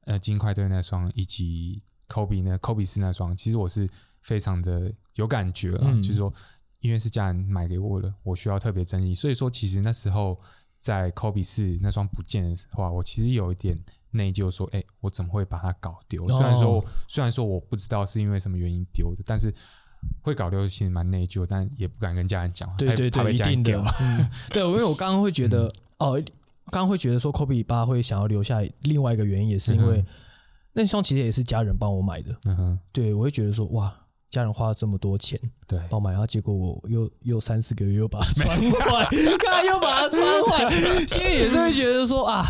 呃金块队那双以及 Kobe 那 Kobe 四那双，其实我是非常的有感觉了。嗯就是说，因为是家人买给我的，我需要特别珍惜。所以说，其实那时候在 Kobe 四那双不见的话，我其实有一点内疚，说，哎、我怎么会把它搞丢？虽然说哦，虽然说我不知道是因为什么原因丢的，但是会搞丢，其实蛮内疚，但也不敢跟家人讲，怕对对对，怕被家人一定的丢。。嗯，对，因为我刚刚会觉得，哦，刚刚会觉得说 Kobe 八会想要留下，另外一个原因也是因为嗯那双其实也是家人帮我买的。嗯哼，对，我会觉得说，哇，家人花了这么多钱对，帮我买，然后结果我又又三四个月又把它 穿坏，看 又把它穿坏，心里也是会觉得说啊。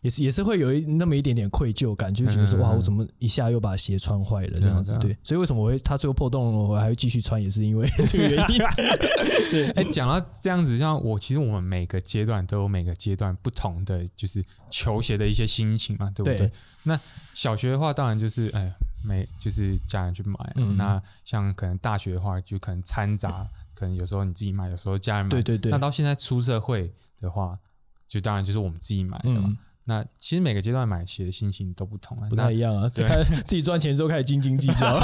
也是也是会有一那么一点点愧疚感，就觉得说哇，我怎么一下又把鞋穿坏了这样子？对所以为什么我会它最后破洞了，我还会继续穿，也是因为 这个原因。哎，讲到这样子，像我其实我们每个阶段都有每个阶段不同的就是球鞋的一些心情嘛，对不对？对那小学的话，当然就是哎，没就是家人去买。嗯那像可能大学的话，就可能掺杂，可能有时候你自己买，有时候家人买。对对对那到现在出社会的话，就当然就是我们自己买的嘛。嗯，那其实每个阶段买鞋的心情都不同啊。不太一样啊，对 自己赚钱之后开始斤斤计较，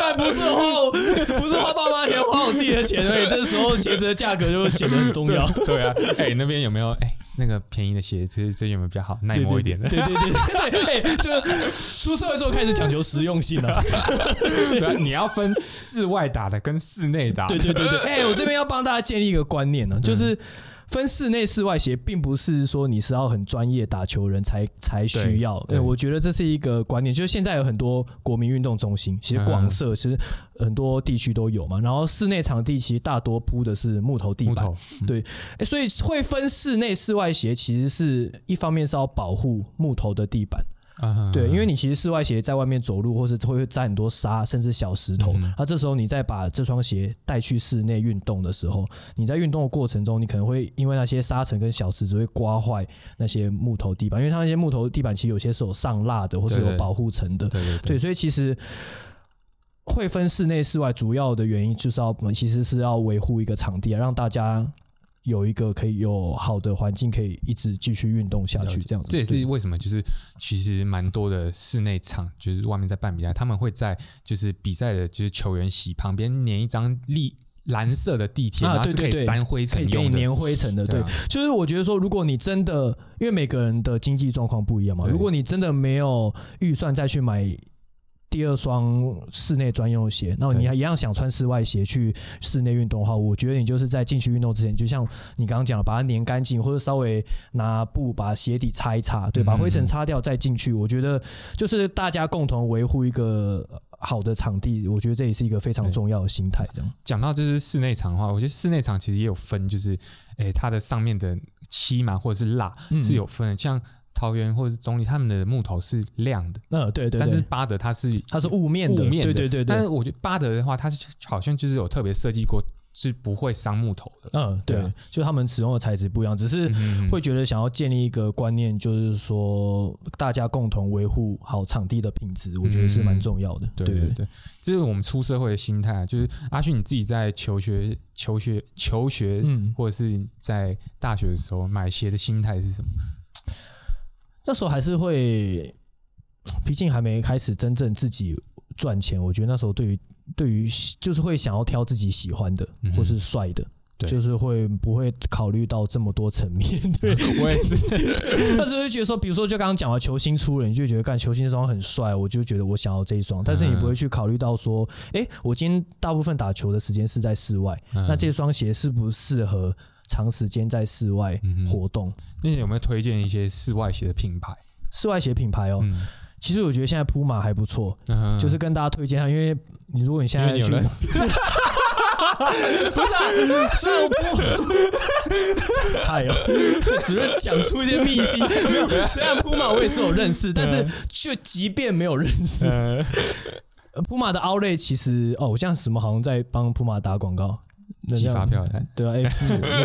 但不是花我，不是花爸妈钱，花我自己的钱，所以这时候鞋子的价格就显得很重要。对啊，哎，那边有没有哎那个便宜的鞋子？最近有没有比较好耐对磨一点的？对对对对对，哎，就出社会之后开始讲求实用性了。对啊，你要分室外打的跟室内打的。对对对对，哎、我这边要帮大家建立一个观念呢，就是分室内室外鞋，并不是说你是要很专业打球人才才需要。对对，我觉得这是一个观念，就是现在有很多国民运动中心，其实广设其实很多地区都有嘛，然后室内场地其实大多铺的是木头地板。木头，哎，所以会分室内室外鞋，其实是一方面是要保护木头的地板。嗯对，因为你其实室外鞋在外面走路，或是会沾很多沙，甚至小石头。嗯那这时候你再把这双鞋带去室内运动的时候，你在运动的过程中，你可能会因为那些沙尘跟小石子会刮坏那些木头地板，因为它那些木头地板其实有些是有上蜡的，或是对对有保护层的。对对对，所以其实会分室内室外，主要的原因就是要其实是要维护一个场地，让大家有一个可以有好的环境，可以一直继续运动下去，这样子。这也是为什么，就是其实蛮多的室内场，就是外面在办比赛，他们会在就是比赛的就是球员席旁边粘一张立蓝色的地铁，啊然后是可对对对以沾灰可以给你尘用的。粘灰尘的，对，对啊。就是我觉得说，如果你真的，因为每个人的经济状况不一样嘛，如果你真的没有预算再去买第二双室内专用鞋，那你还一样想穿室外鞋去室内运动的话，我觉得你就是在进去运动之前，就像你刚刚讲的，把它粘干净，或者稍微拿布把鞋底擦一擦，对，把灰尘嗯擦掉再进去。我觉得就是大家共同维护一个好的场地，我觉得这也是一个非常重要的心态。这样，讲到就是室内场的话，我觉得室内场其实也有分，就是诶、它的上面的漆嘛或者是蜡嗯是有分的，像桃园或者是中立，他们的木头是亮的，嗯，对对对，但是巴德它是它是雾面的，雾面的，对对对对，但是我觉得巴德的话，它是好像就是有特别设计过，是不会伤木头的。嗯，对，就他们使用的材质不一样，只是嗯会觉得想要建立一个观念，就是说大家共同维护好场地的品质，我觉得是蛮重要的。对对对对，这是我们出社会的心态啊。就是阿旭你自己在求学、求学、求学，嗯，或者是在大学的时候买鞋的心态是什么？那时候还是会，毕竟还没开始真正自己赚钱，我觉得那时候对于对于就是会想要挑自己喜欢的嗯或是帅的。就是会不会考虑到这么多层面？对，我也是，那时候会觉得说，比如说就刚刚讲了球星出了，你就觉得干球星这双很帅，我就觉得我想要这一双，但是你不会去考虑到说，哎、我今天大部分打球的时间是在室外，嗯。那这双鞋适不适合长时间在室外活动？那你有没有推荐一些室外鞋的品牌？室外鞋品牌哦，嗯，其实我觉得现在铺马还不错，嗯就是跟大家推荐它，因为你如果你现在有认识，不是啊，虽然我不，哎呦，只是讲出一些秘辛，没有，虽然铺马我也是有认识，但是就即便没有认识，普马的 Outlet 其实哦，我这样什么好像在帮普马打广告，寄发票。来，对啊，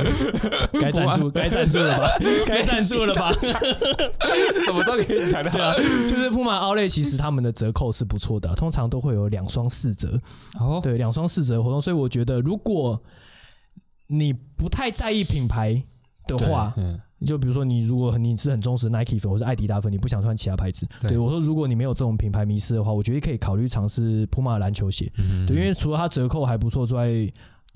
该赞助该赞助了吧，该赞助了吧，什么都可以讲的。对啊，就是普马 Outlet 其实他们的折扣是不错的啊、通常都会有两双四折，哦，对，两双四折活动，所以我觉得如果你不太在意品牌的话，嗯，就比如说你如果你是很忠实的 Nike 粉或是艾迪达粉，你不想穿其他牌子，对。对我说如果你没有这种品牌迷失的话，我觉得可以考虑尝试普马的篮球鞋。嗯。对，因为除了它折扣还不错之外，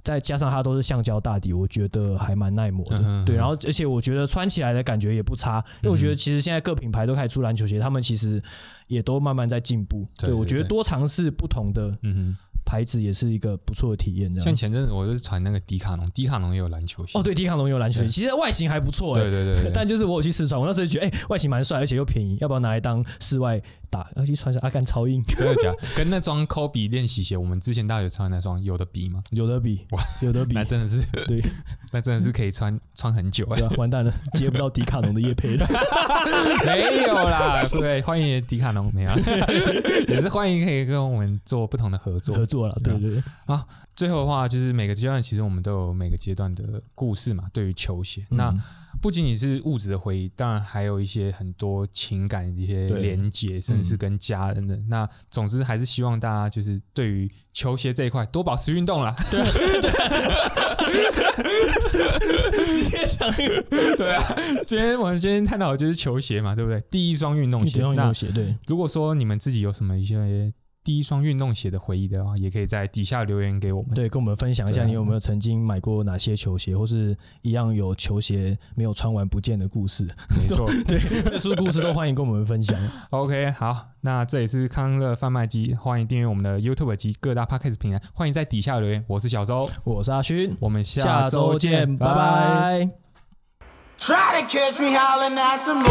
再加上它都是橡胶大底，我觉得还蛮耐磨的。嗯对，然后而且我觉得穿起来的感觉也不差，因为我觉得其实现在各品牌都开始出篮球鞋，他们其实也都慢慢在进步。对我觉得多尝试不同的嗯牌子也是一个不错的体验。这样像前阵子我就是传那个迪卡侬，迪卡侬也有篮球鞋。哦，对，迪卡侬有篮球鞋，其实外形还不错哎、对对对 但就是我有去试穿，我那时候就觉得哎、外形蛮帅，而且又便宜，要不要拿来当室外打？而且穿上阿甘超硬，真的假的？跟那双 Kobe 练习鞋，我们之前大学穿的那双有的比吗？有的比，哇有的比那，真的是，对 那真的是可以穿穿很久哎、对啊，完蛋了，接不到迪卡侬的叶配了。没有啦，对，欢迎迪卡侬没有，也是欢迎可以跟我们做不同的合作合。作了，对对对，最后的话，就是每个阶段其实我们都有每个阶段的故事嘛，对于球鞋，那嗯不仅仅是物质的回忆，当然还有一些很多情感的一些对。连接，甚至是跟家人的。那总之还是希望大家就是对于球鞋这一块多保持运动啦。直接想对啊，今天我们今天探讨的就是球鞋嘛，对不对？第一双运动鞋。运动鞋，对，如果说你们自己有什么一些第一双运动鞋的回忆的话，也可以在底下留言给我们。对，跟我们分享一下你有没有曾经买过哪些球鞋，或是一样有球鞋没有穿完不见的故事，没错。对，特殊故事都欢迎跟我们分享。OK，好，那这里是康乐贩卖机，欢迎订阅我们的 YouTube 及各大 Podcast 平台，欢迎在底下留言。我是小周，我是阿勋，我们下周周见，拜拜 Try to catch me howling at the moon.